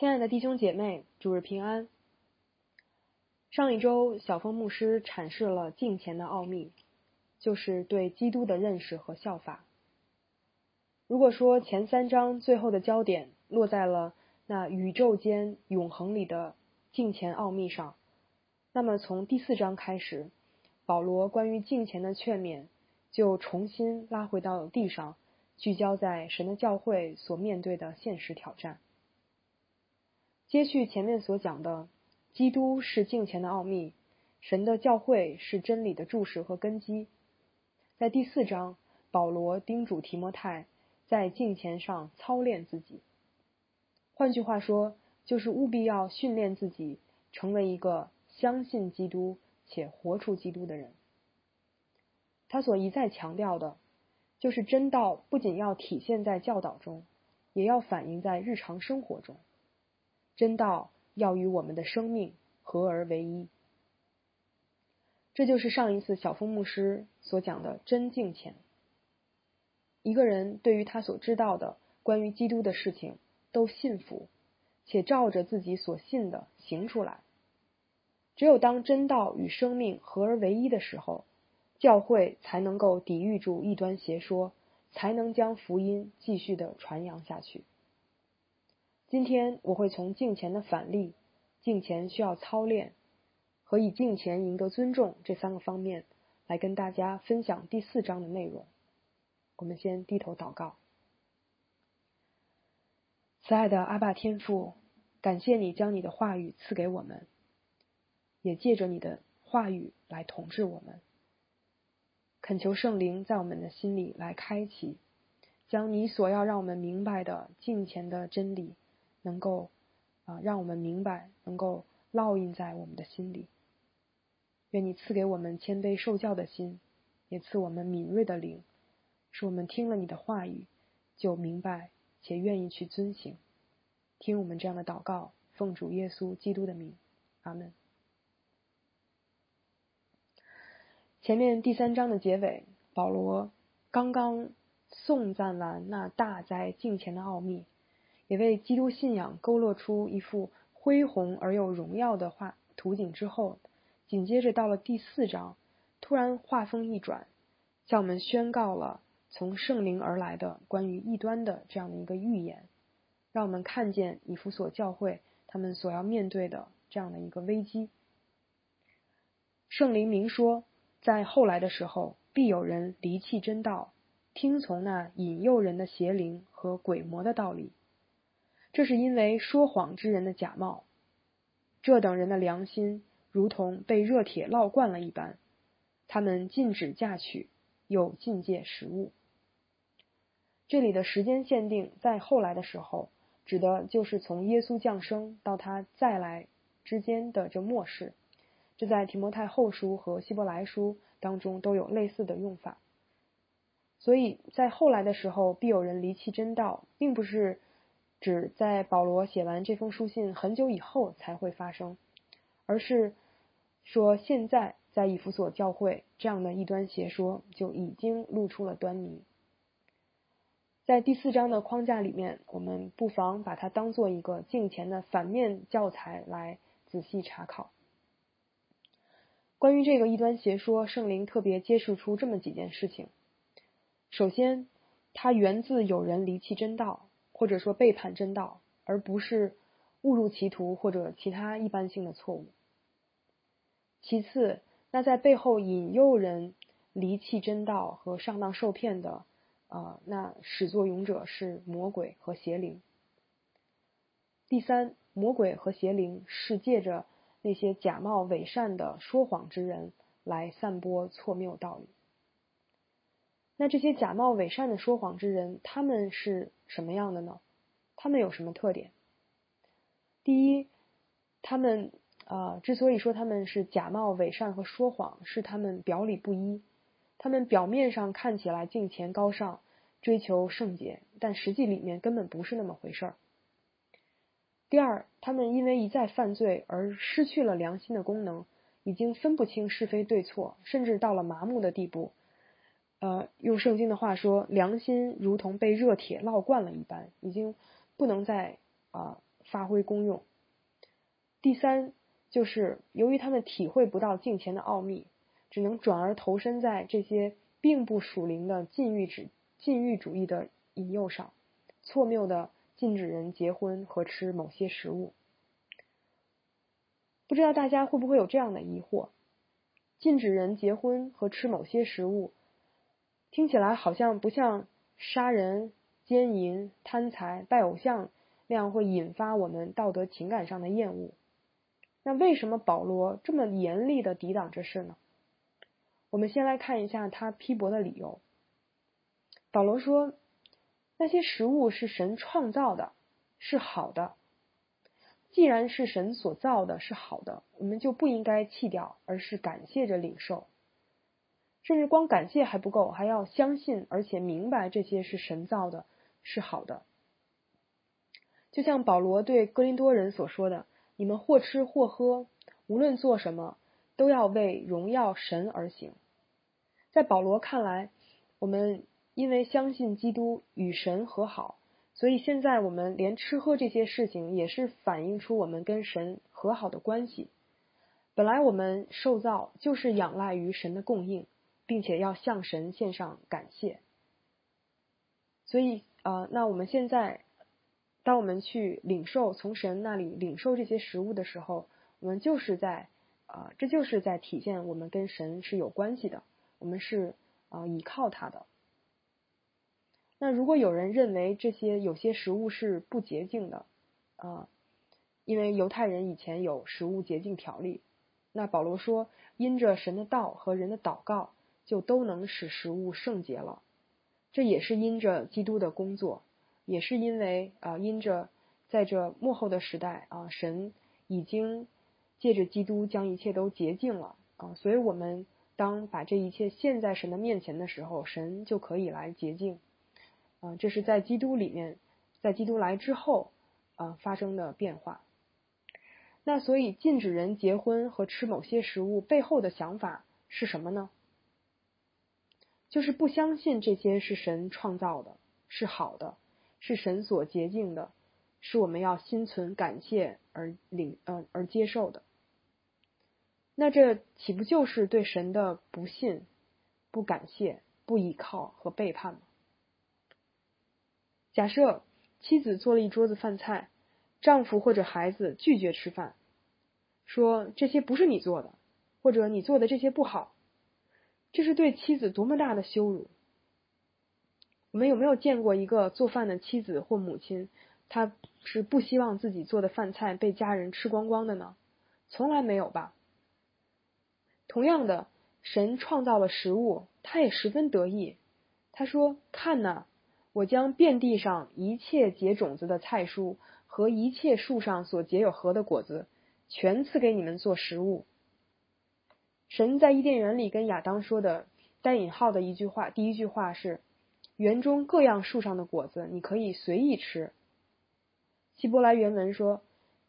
亲爱的弟兄姐妹，主日平安。上一周，小峰牧师阐释了敬虔的奥秘，就是对基督的认识和效法。如果说前三章最后的焦点落在了那宇宙间永恒里的敬虔奥秘上，那么从第四章开始，保罗关于敬虔的劝勉就重新拉回到地上，聚焦在神的教会所面对的现实挑战。接续前面所讲的，基督是敬虔的奥秘，神的教会是真理的注释和根基。在第四章，保罗叮嘱提摩太在敬虔上操练自己。换句话说，就是务必要训练自己，成为一个相信基督且活出基督的人。他所一再强调的，就是真道不仅要体现在教导中，也要反映在日常生活中。真道要与我们的生命合而为一，这就是上一次小峰牧师所讲的真敬虔。一个人对于他所知道的关于基督的事情都信服，且照着自己所信的行出来。只有当真道与生命合而为一的时候，教会才能够抵御住异端邪说，才能将福音继续的传扬下去。今天我会从敬虔的反例、敬虔需要操练和以敬虔赢得尊重这三个方面来跟大家分享第四章的内容。我们先低头祷告，慈爱的阿爸天父，感谢你将你的话语赐给我们，也借着你的话语来统治我们。恳求圣灵在我们的心里来开启，将你所要让我们明白的敬虔的真理。能够啊，让我们明白，能够烙印在我们的心里。愿你赐给我们谦卑受教的心，也赐我们敏锐的灵，使我们听了你的话语就明白且愿意去遵行。听我们这样的祷告，奉主耶稣基督的名，阿门。前面第三章的结尾，保罗刚刚颂赞完那大哉敬虔的奥秘。也为基督信仰勾勒出一幅恢宏而又荣耀的画图景之后，紧接着到了第四章，突然画风一转，向我们宣告了从圣灵而来的关于异端的这样的一个预言，让我们看见以弗所教会他们所要面对的这样的一个危机。圣灵明说，在后来的时候，必有人离弃真道，听从那引诱人的邪灵和鬼魔的道理。这是因为说谎之人的假冒，这等人的良心如同被热铁烙惯了一般，他们禁止嫁娶，又禁戒食物。这里的时间限定在后来的时候，指的就是从耶稣降生到他再来之间的这末世。这在提摩太后书和希伯来书当中都有类似的用法。所以在后来的时候，必有人离弃真道，并不是。指在保罗写完这封书信很久以后才会发生，而是说现在在以弗所教会这样的异端邪说就已经露出了端倪。在第四章的框架里面，我们不妨把它当做一个镜前的反面教材来仔细查考。关于这个异端邪说，圣灵特别揭示出这么几件事情：首先，它源自有人离弃真道。或者说背叛真道，而不是误入歧途或者其他一般性的错误。其次，那在背后引诱人离弃真道和上当受骗的，呃，那始作俑者是魔鬼和邪灵。第三，魔鬼和邪灵是借着那些假冒伪善的说谎之人来散播错谬道理。那这些假冒伪善的说谎之人，他们是什么样的呢？他们有什么特点？第一，他们啊，之所以说他们是假冒伪善和说谎，是他们表里不一。他们表面上看起来敬虔高尚，追求圣洁，但实际里面根本不是那么回事儿。第二，他们因为一再犯罪而失去了良心的功能，已经分不清是非对错，甚至到了麻木的地步。呃，用圣经的话说，良心如同被热铁烙惯了一般，已经不能再啊发挥功用。第三，就是由于他们体会不到敬钱的奥秘，只能转而投身在这些并不属灵的禁欲主禁欲主义的引诱上，错谬的禁止人结婚和吃某些食物。不知道大家会不会有这样的疑惑：禁止人结婚和吃某些食物，听起来好像不像杀人、奸淫、贪财、拜偶像那样会引发我们道德情感上的厌恶。那为什么保罗这么严厉的抵挡这事呢？我们先来看一下他批驳的理由。保罗说，那些食物是神创造的，是好的。既然是神所造的，是好的，我们就不应该弃掉，而是感谢着领受。甚至光感谢还不够，还要相信，而且明白这些是神造的，是好的。就像保罗对哥林多人所说的。你们或吃或喝，无论做什么，都要为荣耀神而行。在保罗看来，我们因为相信基督与神和好，所以现在我们连吃喝这些事情也是反映出我们跟神和好的关系。本来我们受造就是仰赖于神的供应，并且要向神献上感谢。所以啊，那我们现在。当我们去领受从神那里领受这些食物的时候，我们就是在啊，这就是在体现我们跟神是有关系的，我们是啊依靠他的。那如果有人认为这些有些食物是不洁净的啊，因为犹太人以前有食物洁净条例，那保罗说，因着神的道和人的祷告，就都能使食物圣洁了，这也是因着基督的工作。也是因为啊，因着在这幕后的时代啊，神已经借着基督将一切都洁净了啊，所以我们当把这一切献在神的面前的时候，神就可以来洁净啊。这是在基督里面，在基督来之后啊发生的变化。那所以禁止人结婚和吃某些食物背后的想法是什么呢？就是不相信这些是神创造的，是好的。是神所洁净的，是我们要心存感谢而领呃而接受的。那这岂不就是对神的不信、不感谢、不依靠和背叛吗？假设妻子做了一桌子饭菜，丈夫或者孩子拒绝吃饭，说这些不是你做的，或者你做的这些不好，这是对妻子多么大的羞辱！我们有没有见过一个做饭的妻子或母亲，她是不希望自己做的饭菜被家人吃光光的呢？从来没有吧。同样的，神创造了食物，他也十分得意。他说：“看呐，我将遍地上一切结种子的菜蔬和一切树上所结有核的果子，全赐给你们做食物。”神在伊甸园里跟亚当说的带引号的一句话，第一句话是。园中各样树上的果子，你可以随意吃。希伯来原文说：“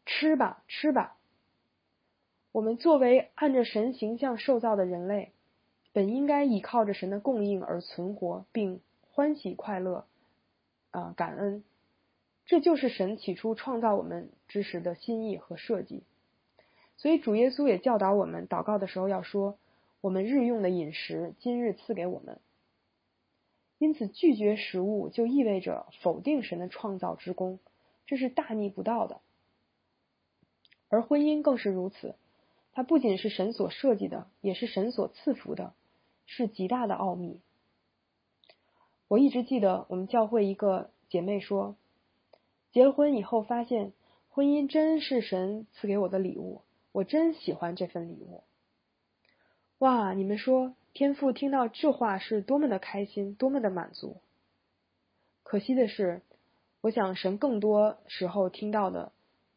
吃吧，吃吧。”我们作为按着神形象受造的人类，本应该依靠着神的供应而存活，并欢喜快乐，啊，感恩。这就是神起初创造我们之时的心意和设计。所以主耶稣也教导我们，祷告的时候要说：“我们日用的饮食，今日赐给我们。”因此，拒绝食物就意味着否定神的创造之功，这是大逆不道的。而婚姻更是如此，它不仅是神所设计的，也是神所赐福的，是极大的奥秘。我一直记得我们教会一个姐妹说，结了婚以后发现婚姻真是神赐给我的礼物，我真喜欢这份礼物。哇，你们说？天父听到这话是多么的开心，多么的满足。可惜的是，我想神更多时候听到的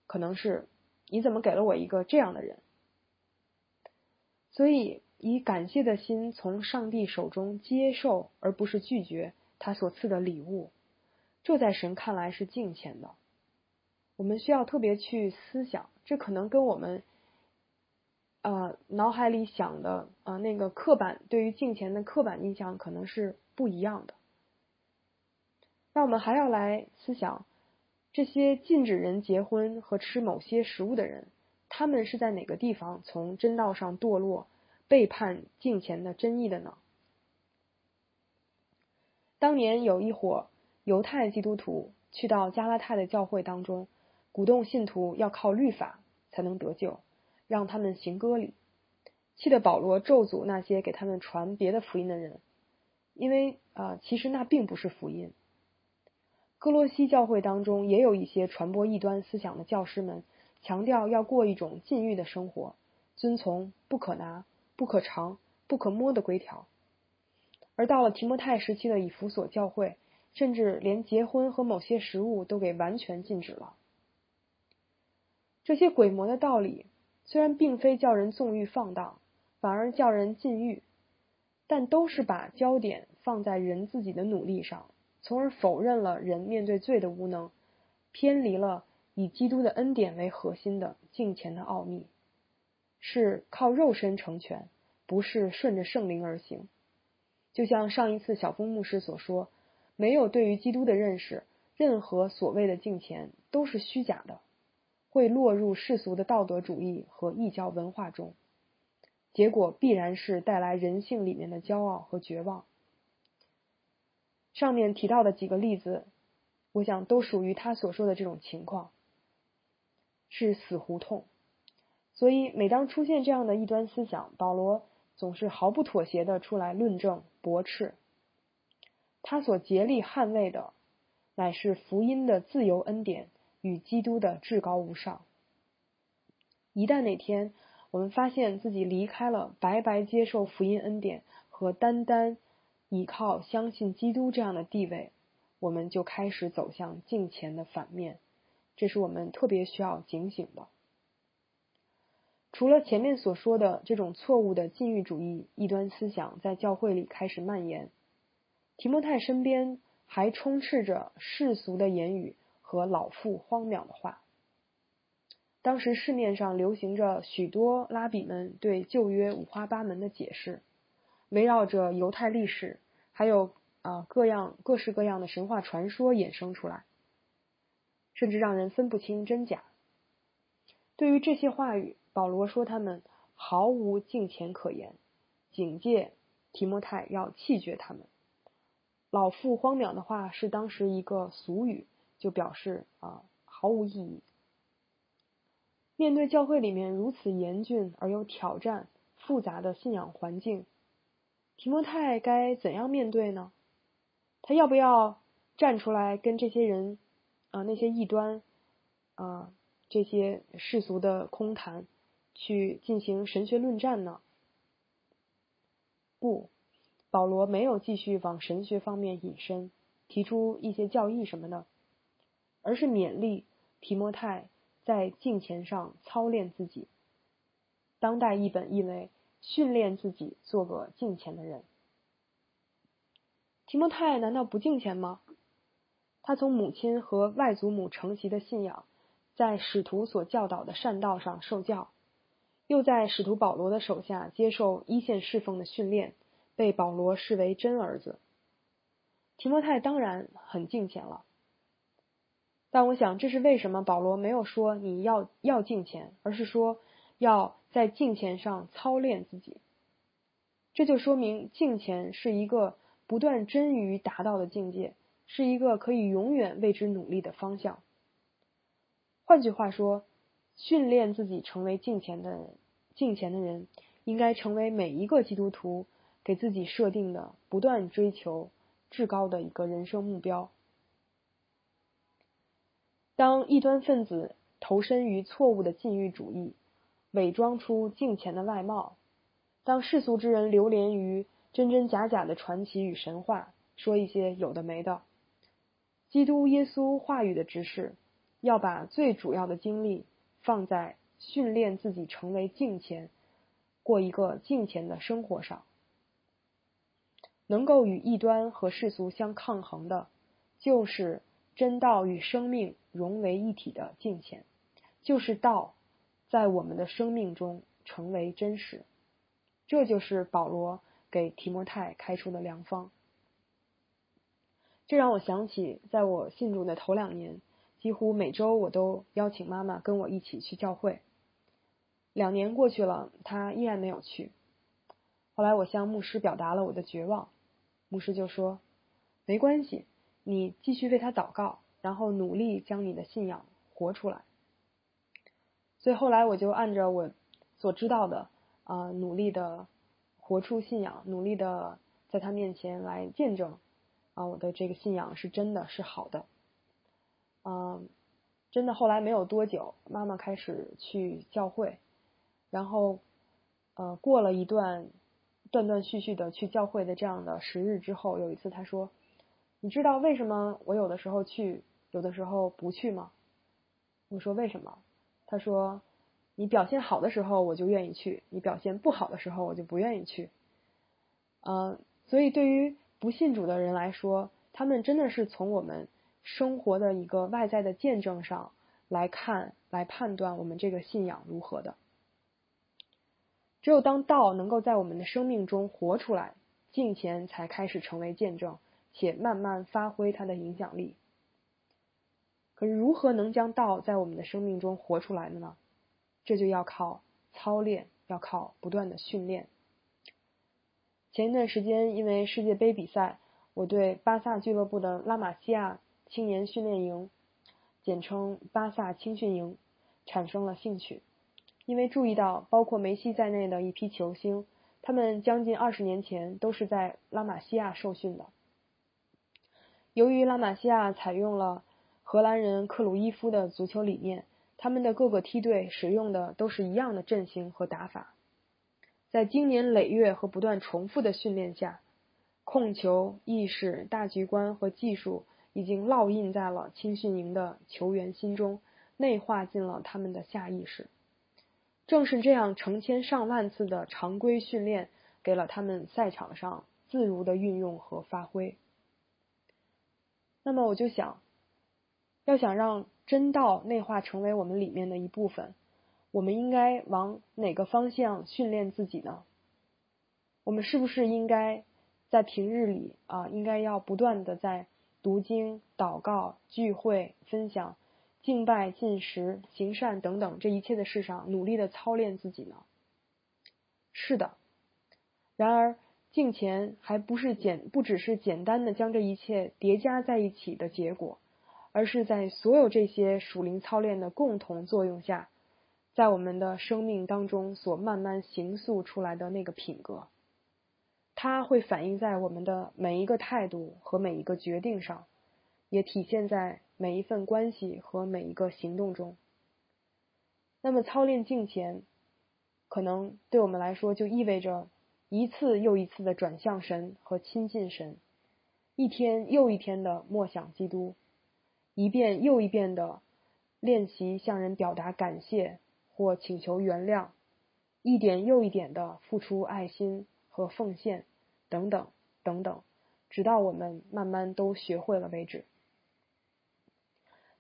可能是你怎么给了我一个这样的人。所以，以感谢的心从上帝手中接受，而不是拒绝他所赐的礼物，这在神看来是敬虔的。我们需要特别去思想，这可能跟我们。呃，脑海里想的呃那个刻板对于金钱的刻板印象可能是不一样的。那我们还要来思想，这些禁止人结婚和吃某些食物的人，他们是在哪个地方从真道上堕落，背叛敬虔的真意的呢？当年有一伙犹太基督徒去到加拉太的教会当中，鼓动信徒要靠律法才能得救，让他们行割礼，气得保罗咒诅那些给他们传别的福音的人，因为啊，其实那并不是福音。哥罗西教会当中也有一些传播异端思想的教师们，强调要过一种禁欲的生活，遵从不可拿、不可尝、不可摸的规条。而到了提摩太时期的以弗所教会，甚至连结婚和某些食物都给完全禁止了。这些鬼魔的道理虽然并非叫人纵欲放荡，反而叫人禁欲，但都是把焦点放在人自己的努力上，从而否认了人面对罪的无能，偏离了以基督的恩典为核心的敬虔的奥秘，是靠肉身成全，不是顺着圣灵而行。就像上一次小峰牧师所说，没有对于基督的认识，任何所谓的敬虔都是虚假的，会落入世俗的道德主义和异教文化中，结果必然是带来人性里面的骄傲和绝望。上面提到的几个例子，我想都属于他所说的这种情况，是死胡同。所以每当出现这样的异端思想，保罗。总是毫不妥协的出来论证驳斥，他所竭力捍卫的乃是福音的自由恩典与基督的至高无上。一旦哪天我们发现自己离开了白白接受福音恩典和单单依靠相信基督这样的地位，我们就开始走向敬虔的反面，这是我们特别需要警醒的。除了前面所说的这种错误的禁欲主义异端思想在教会里开始蔓延，提摩太身边还充斥着世俗的言语和老妇荒谬的话。当时市面上流行着许多拉比们对旧约五花八门的解释，围绕着犹太历史，还有啊各样各式各样的神话传说衍生出来，甚至让人分不清真假。对于这些话语，保罗说他们毫无敬虔可言，警戒提摩太要弃绝他们。老妇荒谬的话是当时一个俗语，就表示啊毫无意义。面对教会里面如此严峻而又挑战、复杂的信仰环境，提摩太该怎样面对呢？他要不要站出来跟这些人啊那些异端啊这些世俗的空谈？去进行神学论战呢？不，保罗没有继续往神学方面引申，提出一些教义什么的，而是勉励提摩太在敬虔上操练自己。当代译本译为训练自己做个敬虔的人。提摩太难道不敬虔吗？他从母亲和外祖母承袭的信仰，在使徒所教导的善道上受教。又在使徒保罗的手下接受一线侍奉的训练，被保罗视为真儿子。提摩太当然很敬虔了，但我想这是为什么保罗没有说你要要敬虔，而是说要在敬虔上操练自己。这就说明敬虔是一个不断臻于达到的境界，是一个可以永远为之努力的方向。换句话说。训练自己成为敬虔的，敬虔的人应该成为每一个基督徒给自己设定的不断追求至高的一个人生目标。当异端分子投身于错误的禁欲主义，伪装出敬虔的外貌；当世俗之人流连于真真假假的传奇与神话，说一些有的没的，基督耶稣话语的执事要把最主要的精力。放在训练自己成为敬虔、过一个敬虔的生活上，能够与异端和世俗相抗衡的，就是真道与生命融为一体的敬虔，就是道在我们的生命中成为真实。这就是保罗给提摩太开出的良方。这让我想起，在我信主的头两年。几乎每周我都邀请妈妈跟我一起去教会。两年过去了，她依然没有去。后来我向牧师表达了我的绝望，牧师就说：“没关系，你继续为他祷告，然后努力将你的信仰活出来。”所以后来我就按照我所知道的啊，努力的活出信仰，努力的在他面前来见证啊，我的这个信仰是真的是好的。嗯，真的后来没有多久，妈妈开始去教会，然后呃过了一段。断断续续的去教会的这样的时日之后，有一次他说：“你知道为什么我有的时候去，有的时候不去吗？”我说：“为什么？”他说：“你表现好的时候我就愿意去，你表现不好的时候我就不愿意去。”嗯，所以对于不信主的人来说，他们真的是从我们生活的一个外在的见证上来看、来判断我们这个信仰如何的。只有当道能够在我们的生命中活出来，敬虔才开始成为见证，且慢慢发挥它的影响力。可是，如何能将道在我们的生命中活出来的呢？这就要靠操练，要靠不断的训练。前一段时间，因为世界杯比赛，我对巴萨俱乐部的拉玛西亚青年训练营（简称巴萨青训营）产生了兴趣。因为注意到，包括梅西在内的一批球星，他们将近二十年前都是在拉玛西亚受训的。由于拉玛西亚采用了荷兰人克鲁伊夫的足球理念，他们的各个梯队使用的都是一样的阵型和打法。在经年累月和不断重复的训练下，控球意识、大局观和技术已经烙印在了青训营的球员心中，内化进了他们的下意识。正是这样成千上万次的常规训练，给了他们赛场上自如的运用和发挥。那么我就想，要想让真道内化成为我们里面的一部分，我们应该往哪个方向训练自己呢？我们是不是应该在平日里啊，应该要不断的在读经、祷告、聚会、分享？敬拜、进食、行善等等，这一切的事上，努力的操练自己呢？是的。然而，敬虔还不是简，不只是简单的将这一切叠加在一起的结果，而是在所有这些属灵操练的共同作用下，在我们的生命当中所慢慢形塑出来的那个品格，它会反映在我们的每一个态度和每一个决定上，也体现在。每一份关系和每一个行动中，那么操练敬虔，可能对我们来说就意味着一次又一次的转向神和亲近神，一天又一天的默想基督，一遍又一遍的练习向人表达感谢或请求原谅，一点又一点的付出爱心和奉献，等等等等，直到我们慢慢都学会了为止。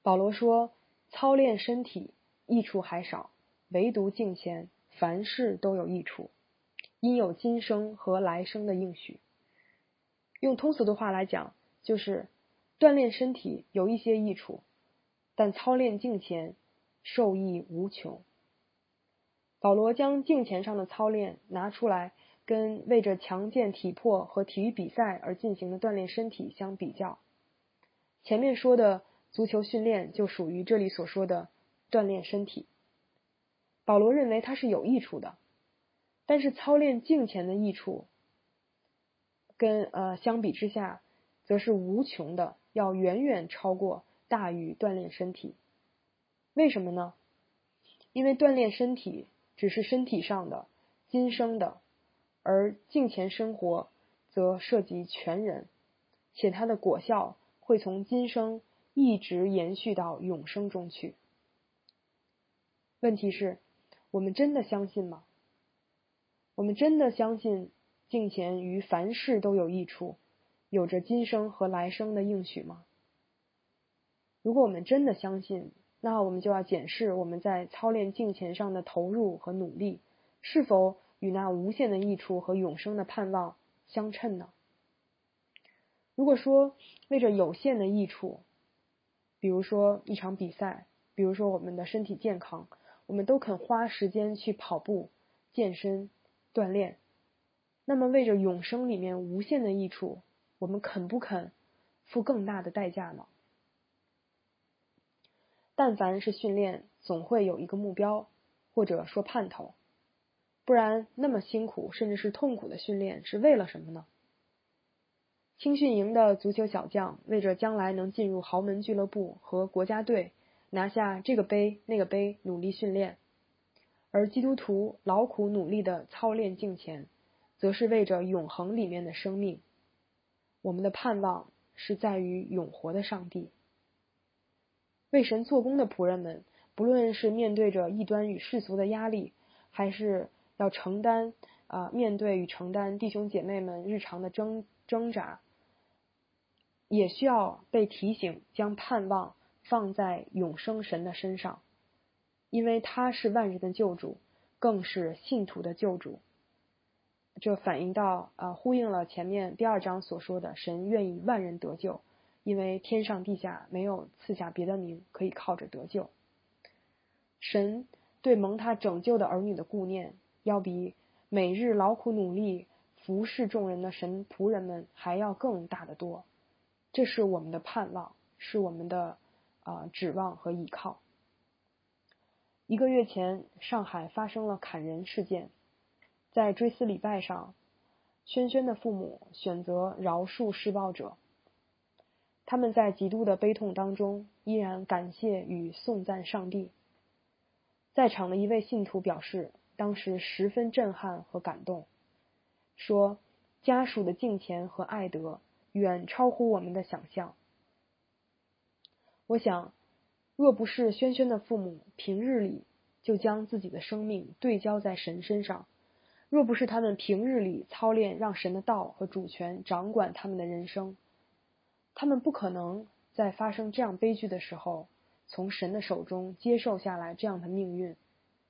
保罗说：“操练身体益处还少，唯独敬虔，凡事都有益处，因有今生和来生的应许。”用通俗的话来讲，就是锻炼身体有一些益处，但操练敬虔受益无穷。保罗将敬虔上的操练拿出来，跟为着强健体魄和体育比赛而进行的锻炼身体相比较。前面说的。足球训练就属于这里所说的锻炼身体。保罗认为它是有益处的，但是操练敬虔的益处，跟呃相比之下，则是无穷的，要远远超过大于锻炼身体。为什么呢？因为锻炼身体只是身体上的、今生的，而镜前生活则涉及全人，且它的果效会从今生。一直延续到永生中去。问题是，我们真的相信吗？我们真的相信镜前于凡事都有益处，有着今生和来生的应许吗？如果我们真的相信，那我们就要检视我们在操练镜前上的投入和努力，是否与那无限的益处和永生的盼望相称呢？如果说为着有限的益处，比如说一场比赛，比如说我们的身体健康，我们都肯花时间去跑步、健身、锻炼。那么为着永生里面无限的益处，我们肯不肯付更大的代价呢？但凡是训练，总会有一个目标，或者说盼头，不然那么辛苦甚至是痛苦的训练是为了什么呢？青训营的足球小将为着将来能进入豪门俱乐部和国家队，拿下这个杯那个杯努力训练；而基督徒劳苦努力的操练敬虔，则是为着永恒里面的生命。我们的盼望是在于永活的上帝。为神做工的仆人们，不论是面对着异端与世俗的压力，还是要承担啊面对与承担弟兄姐妹们日常的挣挣扎，也需要被提醒将盼望放在永生神的身上，因为他是万人的救主，更是信徒的救主。这反映到呃呼应了前面第二章所说的，神愿意万人得救。因为天上地下没有赐下别的名可以靠着得救，神对蒙他拯救的儿女的顾念，要比每日劳苦努力服侍众人的神仆人们还要更大的多。这是我们的盼望，是我们的啊指望和依靠。一个月前，上海发生了砍人事件，在追思礼拜上，轩轩的父母选择饶恕施暴者。他们在极度的悲痛当中，依然感谢与颂赞上帝。在场的一位信徒表示，当时十分震撼和感动，说家属的敬虔和爱德远超乎我们的想象。我想，若不是轩轩的父母平日里就将自己的生命对焦在神身上，若不是他们平日里操练让神的道和主权掌管他们的人生，他们不可能在发生这样悲剧的时候，从神的手中接受下来这样的命运，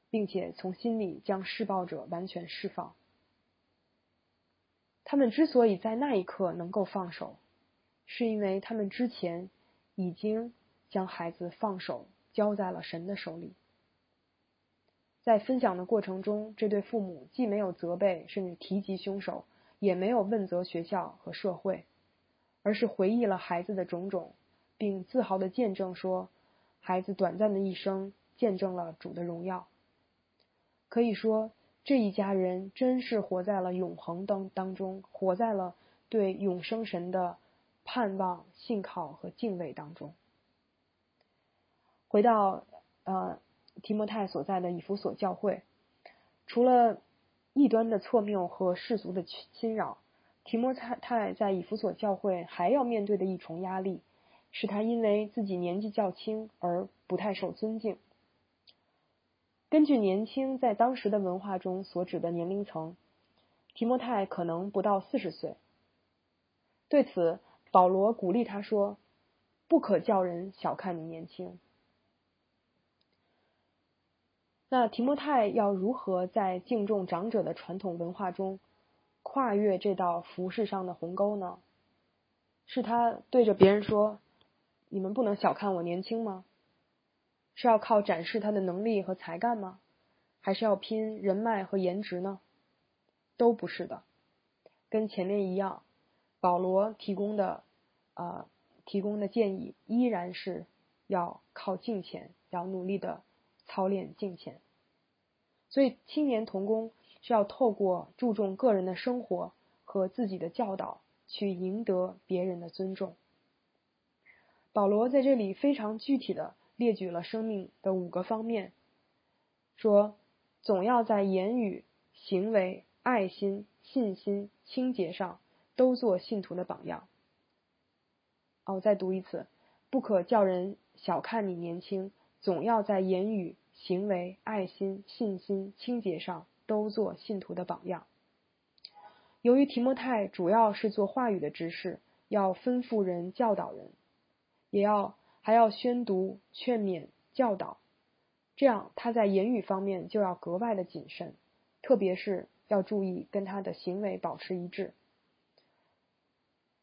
并且从心里将施暴者完全释放。他们之所以在那一刻能够放手，是因为他们之前已经将孩子放手交在了神的手里。在分享的过程中，这对父母既没有责备，甚至提及凶手，也没有问责学校和社会。而是回忆了孩子的种种，并自豪的见证说，孩子短暂的一生见证了主的荣耀。可以说，这一家人真是活在了永恒当当中，活在了对永生神的盼望、信靠和敬畏当中。回到呃提摩太所在的以弗所教会，除了异端的错谬和世俗的侵扰。提摩太在以弗所教会还要面对的一重压力，是他因为自己年纪较轻而不太受尊敬。根据年轻在当时的文化中所指的年龄层，提摩太可能不到四十岁。对此，保罗鼓励他说：“不可叫人小看你年轻。”那提摩太要如何在敬重长者的传统文化中？跨越这道服饰上的鸿沟呢？是他对着别人说：“你们不能小看我年轻吗？”是要靠展示他的能力和才干吗？还是要拼人脉和颜值呢？都不是的。跟前面一样，保罗提供的啊提供的建议依然是要靠敬虔，要努力的操练敬虔。所以青年童工。是要透过注重个人的生活和自己的教导，去赢得别人的尊重。保罗在这里非常具体的列举了生命的五个方面，说总要在言语、行为、爱心、信心、清洁上都做信徒的榜样。哦，再读一次，不可叫人小看你年轻，总要在言语、行为、爱心、信心、清洁上。都做信徒的榜样。由于提摩太主要是做话语的执事，要吩咐人、教导人，也要还要宣读、劝勉、教导，这样他在言语方面就要格外的谨慎，特别是要注意跟他的行为保持一致。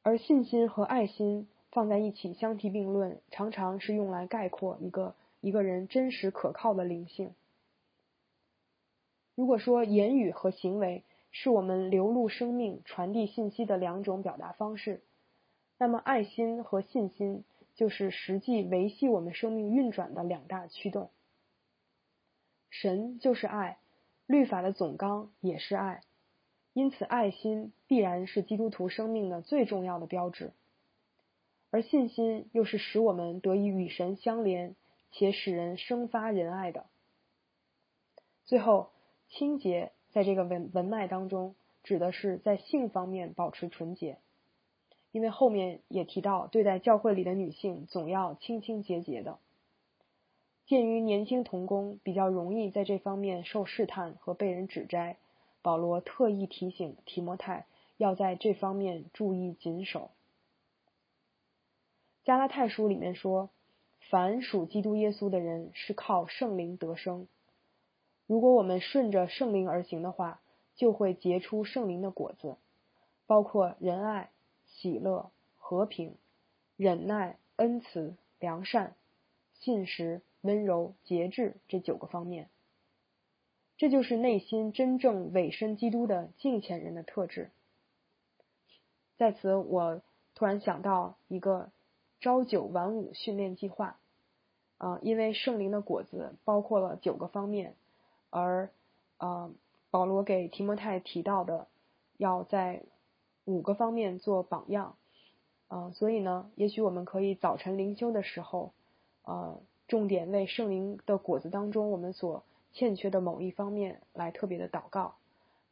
而信心和爱心放在一起相提并论，常常是用来概括一个一个人真实可靠的灵性。如果说言语和行为是我们流露生命、传递信息的两种表达方式，那么爱心和信心就是实际维系我们生命运转的两大驱动。神就是爱，律法的总纲也是爱，因此爱心必然是基督徒生命的最重要的标志。而信心又是使我们得以与神相连，且使人生发仁爱的。最后，清洁在这个文文脉当中，指的是在性方面保持纯洁，因为后面也提到，对待教会里的女性总要清清洁洁的。鉴于年轻童工比较容易在这方面受试探和被人指摘，保罗特意提醒提摩太要在这方面注意谨守。加拉太书里面说，凡属基督耶稣的人是靠圣灵得生。如果我们顺着圣灵而行的话，就会结出圣灵的果子，包括仁爱、喜乐、和平、忍耐、恩慈、良善、信实、温柔、节制这九个方面。这就是内心真正委身基督的敬虔人的特质。在此，我突然想到一个。朝九晚五训练计划，啊，因为圣灵的果子包括了九个方面，而啊，保罗给提摩太提到的要在五个方面做榜样，啊，所以呢，也许我们可以早晨灵修的时候，呃，重点为圣灵的果子当中我们所欠缺的某一方面来特别的祷告，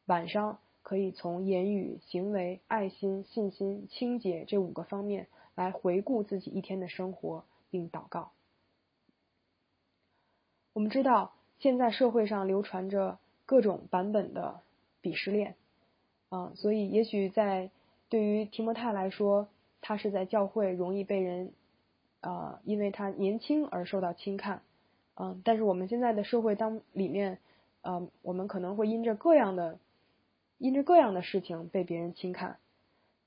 晚上可以从言语、行为、爱心、信心、清洁这五个方面。来回顾自己一天的生活，并祷告。我们知道，现在社会上流传着各种版本的鄙视链，啊，所以也许在对于提摩太来说，他是在教会容易被人，啊，因为他年轻而受到轻看，嗯，但是我们现在的社会当里面，啊，我们可能会因着各样的，因着各样的事情被别人轻看。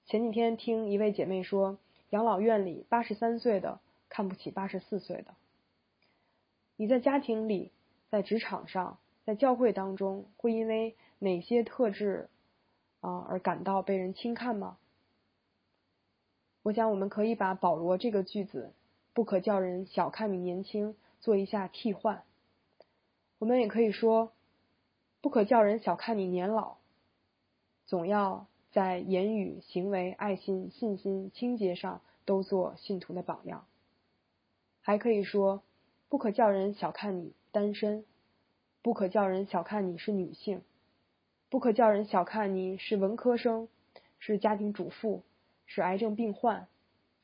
前几天听一位姐妹说。养老院里，八十三岁的看不起八十四岁的。你在家庭里，在职场上，在教会当中，会因为哪些特质啊而感到被人轻看吗？我想，我们可以把保罗这个句子“不可叫人小看你年轻”做一下替换。我们也可以说“不可叫人小看你年老”，总要。在言语、行为、爱心、信心、清洁上都做信徒的榜样。还可以说，不可叫人小看你单身，不可叫人小看你是女性，不可叫人小看你是文科生，是家庭主妇，是癌症病患，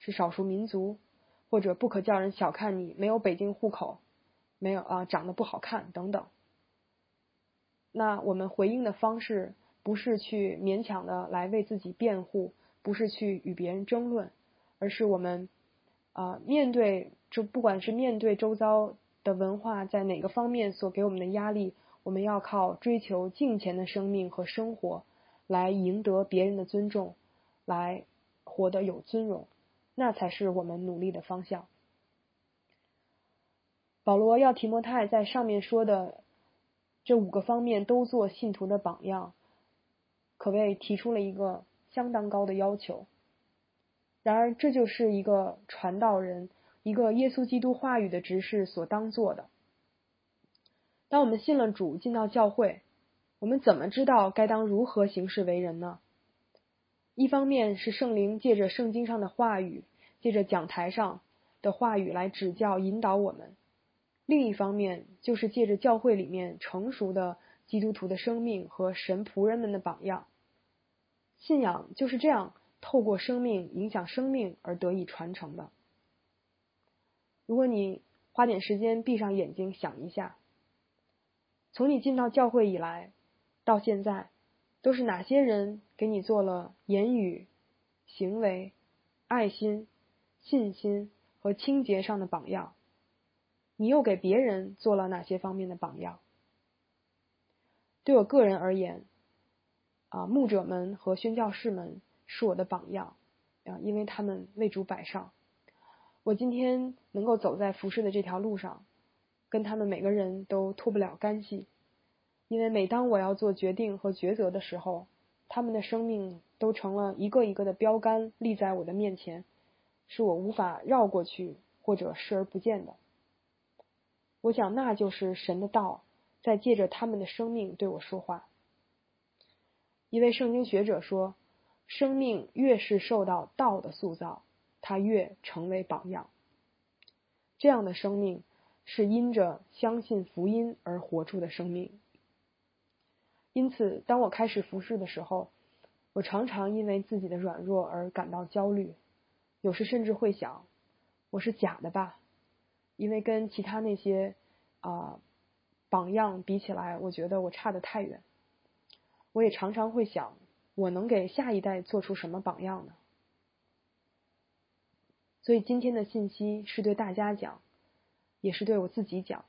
是少数民族，或者不可叫人小看你没有北京户口，没有啊长得不好看等等。那我们回应的方式。不是去勉强的来为自己辩护，不是去与别人争论，而是我们啊面对，就不管是面对周遭的文化在哪个方面所给我们的压力，我们要靠追求敬虔的生命和生活来赢得别人的尊重，来活得有尊荣，那才是我们努力的方向。保罗要提摩太在上面说的这五个方面都做信徒的榜样。可谓提出了一个相当高的要求。然而，这就是一个传道人、一个耶稣基督话语的执事所当做的。当我们信了主，进到教会，我们怎么知道该当如何行事为人呢？一方面是圣灵借着圣经上的话语，借着讲台上的话语来指教引导我们；另一方面就是借着教会里面成熟的基督徒的生命和神仆人们的榜样。信仰就是这样透过生命影响生命而得以传承的。如果你花点时间闭上眼睛想一下，从你进到教会以来到现在，都是哪些人给你做了言语、行为、爱心、信心和清洁上的榜样？你又给别人做了哪些方面的榜样？对我个人而言。啊，牧者们和宣教士们是我的榜样啊，因为他们为主摆上。我今天能够走在服饰的这条路上，跟他们每个人都脱不了干系，因为每当我要做决定和抉择的时候，他们的生命都成了一个一个的标杆立在我的面前，是我无法绕过去或者视而不见的。我想，那就是神的道在借着他们的生命对我说话。一位圣经学者说：“生命越是受到道的塑造。”他越成为榜样。这样的生命是因着相信福音而活出的生命。因此，当我开始服侍的时候，我常常因为自己的软弱而感到焦虑，有时甚至会想：我是假的吧？因为跟其他那些啊榜样比起来，我觉得我差得太远。我也常常会想：我能给下一代做出什么榜样呢？所以今天的信息是对大家讲，也是对我自己讲。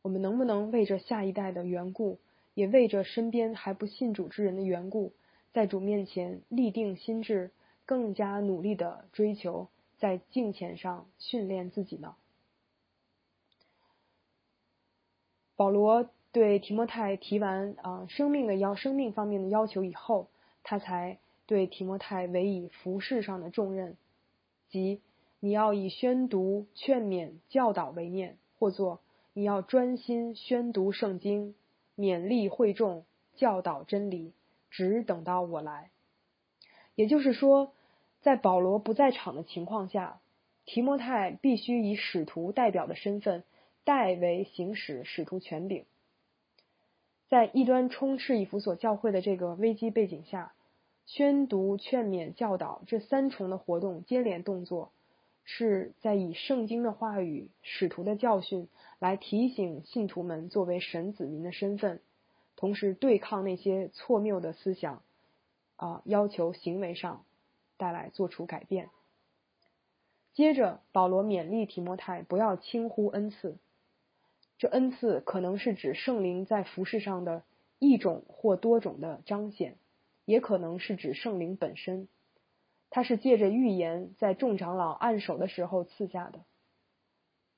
我们能不能为着下一代的缘故，也为着身边还不信主之人的缘故，在主面前立定心智，更加努力的追求，在敬虔上训练自己呢？保罗对提摩太提完啊生命的要生命方面的要求以后，他才对提摩太委以服饰上的重任。即你要以宣读、劝勉、教导为念，或作你要专心宣读圣经，勉励会众，教导真理，只等到我来。也就是说，在保罗不在场的情况下，提摩太必须以使徒代表的身份代为行使使徒权柄。在异端充斥以弗所教会的这个危机背景下。宣读、劝勉、教导这三重的活动接连动作，是在以圣经的话语、使徒的教训来提醒信徒们作为神子民的身份，同时对抗那些错谬的思想，啊，要求行为上带来做出改变。接着，保罗勉励提摩太不要轻忽恩赐，这恩赐可能是指圣灵在服饰上的一种或多种的彰显。也可能是指圣灵本身，它是借着预言在众长老按手的时候赐下的，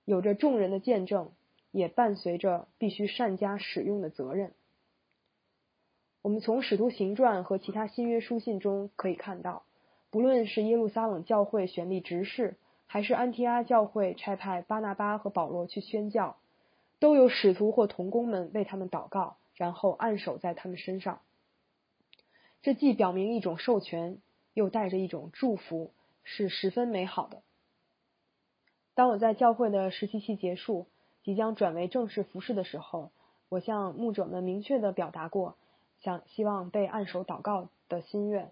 有着众人的见证，也伴随着必须善加使用的责任。我们从使徒行传和其他新约书信中可以看到，不论是耶路撒冷教会选立执事，还是安提阿教会差派巴拿巴和保罗去宣教，都有使徒或童工们为他们祷告，然后按手在他们身上。这既表明一种授权，又带着一种祝福，是十分美好的。当我在教会的实习期结束，即将转为正式服侍的时候，我向牧者们明确的表达过，想希望被按手祷告的心愿。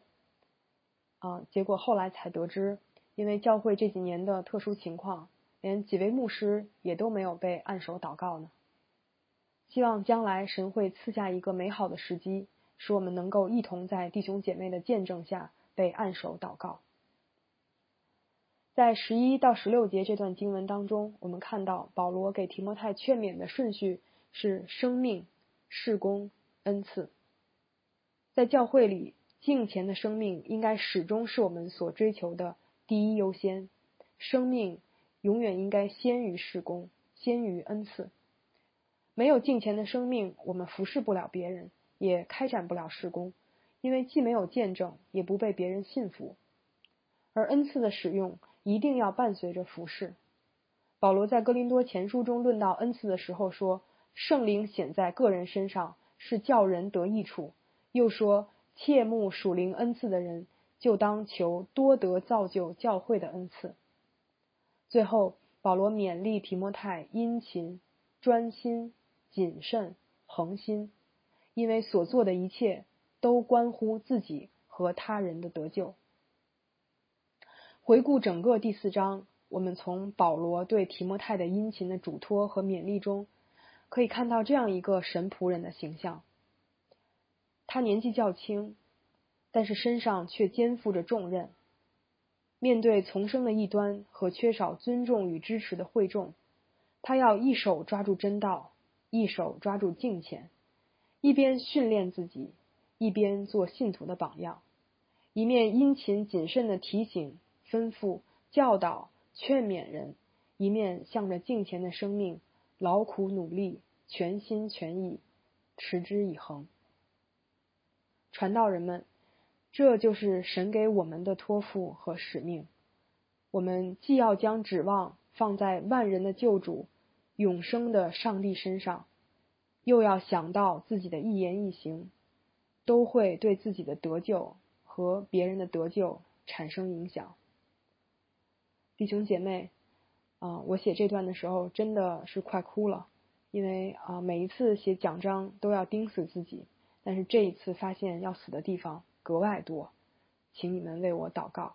啊，结果后来才得知，因为教会这几年的特殊情况，连几位牧师也都没有被按手祷告呢。希望将来神会赐下一个美好的时机。使我们能够一同在弟兄姐妹的见证下被按手祷告。在十一到十六节这段经文当中，我们看到保罗给提摩太劝勉的顺序是生命、事工、恩赐。在教会里，敬虔的生命应该始终是我们所追求的第一优先。生命永远应该先于事工，先于恩赐。没有敬虔的生命，我们服侍不了别人。也开展不了事工，因为既没有见证，也不被别人信服。而恩赐的使用一定要伴随着服侍。保罗在哥林多前书中论到恩赐的时候说：“圣灵显在个人身上，是叫人得益处。”又说：“切慕属灵恩赐的人，就当求多得造就教会的恩赐。”最后，保罗勉励提摩太殷勤、专心、谨慎、恒心。因为所做的一切都关乎自己和他人的得救。回顾整个第四章，我们从保罗对提摩太的殷勤的嘱托和勉励中，可以看到这样一个神仆人的形象。他年纪较轻，但是身上却肩负着重任。面对丛生的异端和缺少尊重与支持的会众，他要一手抓住真道，一手抓住敬虔。一边训练自己，一边做信徒的榜样，一面殷勤谨慎的提醒、吩咐、教导、劝勉人，一面向着敬前的生命劳苦努力，全心全意，持之以恒。传道人们，这就是神给我们的托付和使命。我们既要将指望放在万人的救主、永生的上帝身上，又要想到自己的一言一行都会对自己的得救和别人的得救产生影响。弟兄姐妹，啊，我写这段的时候真的是快哭了，因为啊，每一次写奖章都要盯死自己，但是这一次发现要死的地方格外多，请你们为我祷告。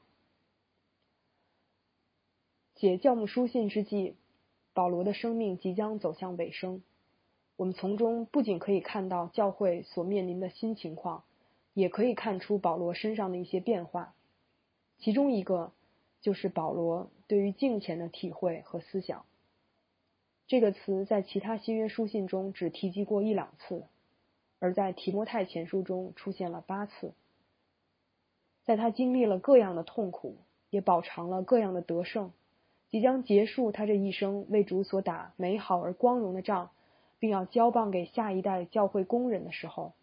写教牧书信之际，保罗的生命即将走向尾声，我们从中不仅可以看到教会所面临的新情况，也可以看出保罗身上的一些变化，其中一个。就是保罗对于敬虔的体会和思想。这个词在其他新约书信中只提及过一两次，而在提摩太前书中出现了八次。在他经历了各样的痛苦，也饱尝了各样的得胜，即将结束他这一生为主所打美好而光荣的仗，并要交棒给下一代教会工人的时候，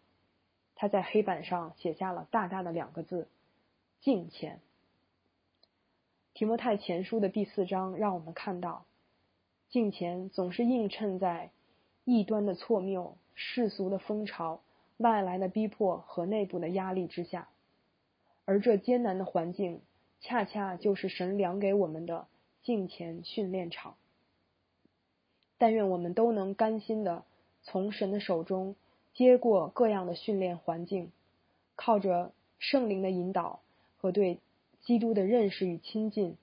他在黑板上写下了大大的两个字：敬虔。提摩太前书的第四章让我们看到，敬虔总是映衬在异端的错谬、世俗的风潮、外来的逼迫和内部的压力之下，而这艰难的环境，恰恰就是神量给我们的敬虔训练场。但愿我们都能甘心的从神的手中接过各样的训练环境，靠着圣灵的引导和对。基督的认识与亲近，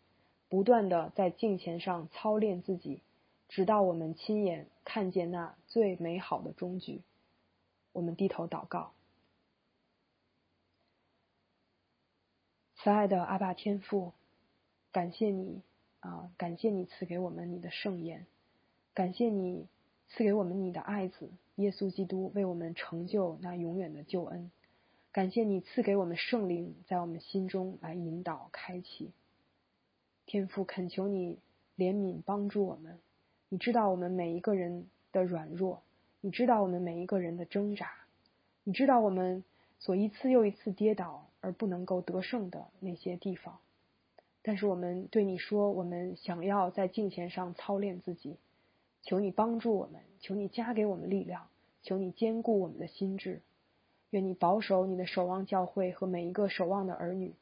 不断的在镜前上操练自己，直到我们亲眼看见那最美好的终局。我们低头祷告，慈爱的阿爸天父，感谢你啊，感谢你赐给我们你的圣言，感谢你赐给我们你的爱子耶稣基督，为我们成就那永远的救恩。感谢你赐给我们圣灵，在我们心中来引导、开启。天父，恳求你怜悯帮助我们。你知道我们每一个人的软弱，你知道我们每一个人的挣扎，你知道我们所一次又一次跌倒而不能够得胜的那些地方。但是我们对你说，我们想要在镜前上操练自己。求你帮助我们，求你加给我们力量，求你坚固我们的心智。愿你保守你的守望教会和每一个守望的儿女，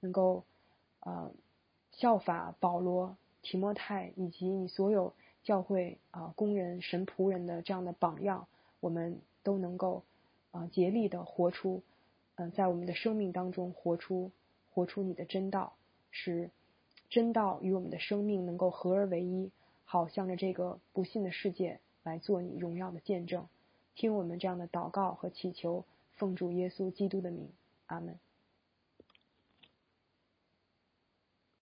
能够啊效法保罗、提摩太以及你所有教会啊工人、神仆人的这样的榜样，我们都能够啊竭力的活出，嗯，在我们的生命当中活出活出你的真道，使真道与我们的生命能够合而为一，好向着这个不幸的世界来做你荣耀的见证。听我们这样的祷告和祈求。奉主耶稣基督的名，阿门。